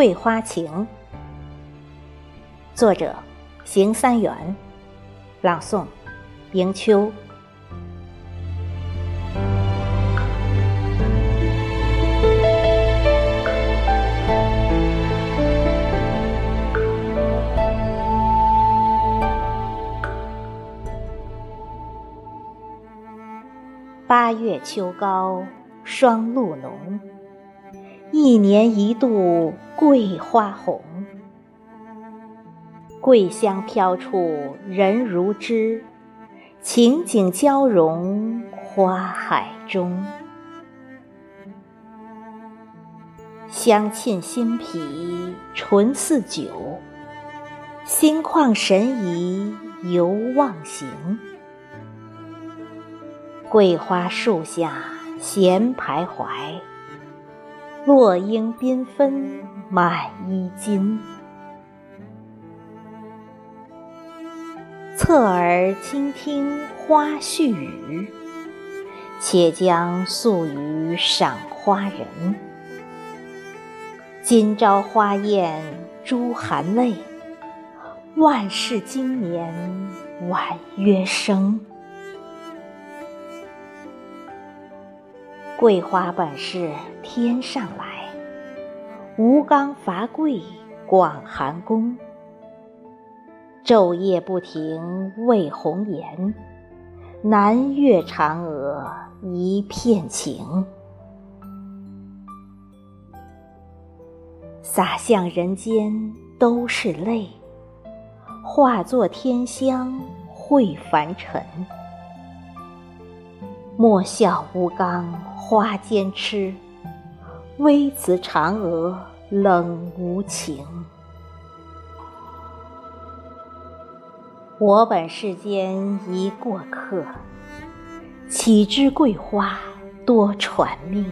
桂花情，作者：邢三元，朗诵：迎秋。八月秋高霜露浓。一年一度桂花红，桂香飘处人如织，情景交融花海中。香沁心脾醇似酒，心旷神怡犹忘形。桂花树下闲徘徊。落英缤纷满衣襟，侧耳倾听花絮语，且将宿雨赏花人。今朝花艳珠含泪，万事今年婉约生。桂花本是天上来，吴刚伐桂广寒宫。昼夜不停为红颜，南越嫦娥一片情。洒向人间都是泪，化作天香惠凡尘。莫笑吴刚花间痴，微辞嫦娥冷无情。我本世间一过客，岂知桂花多传命？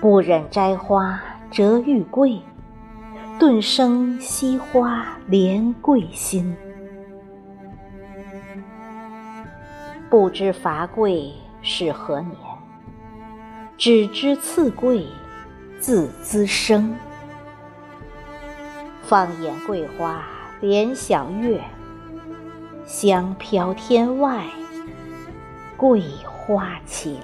不忍摘花折玉桂，顿生惜花怜桂心。不知伐桂是何年，只知赐桂自滋生。放眼桂花连小月，香飘天外桂花情。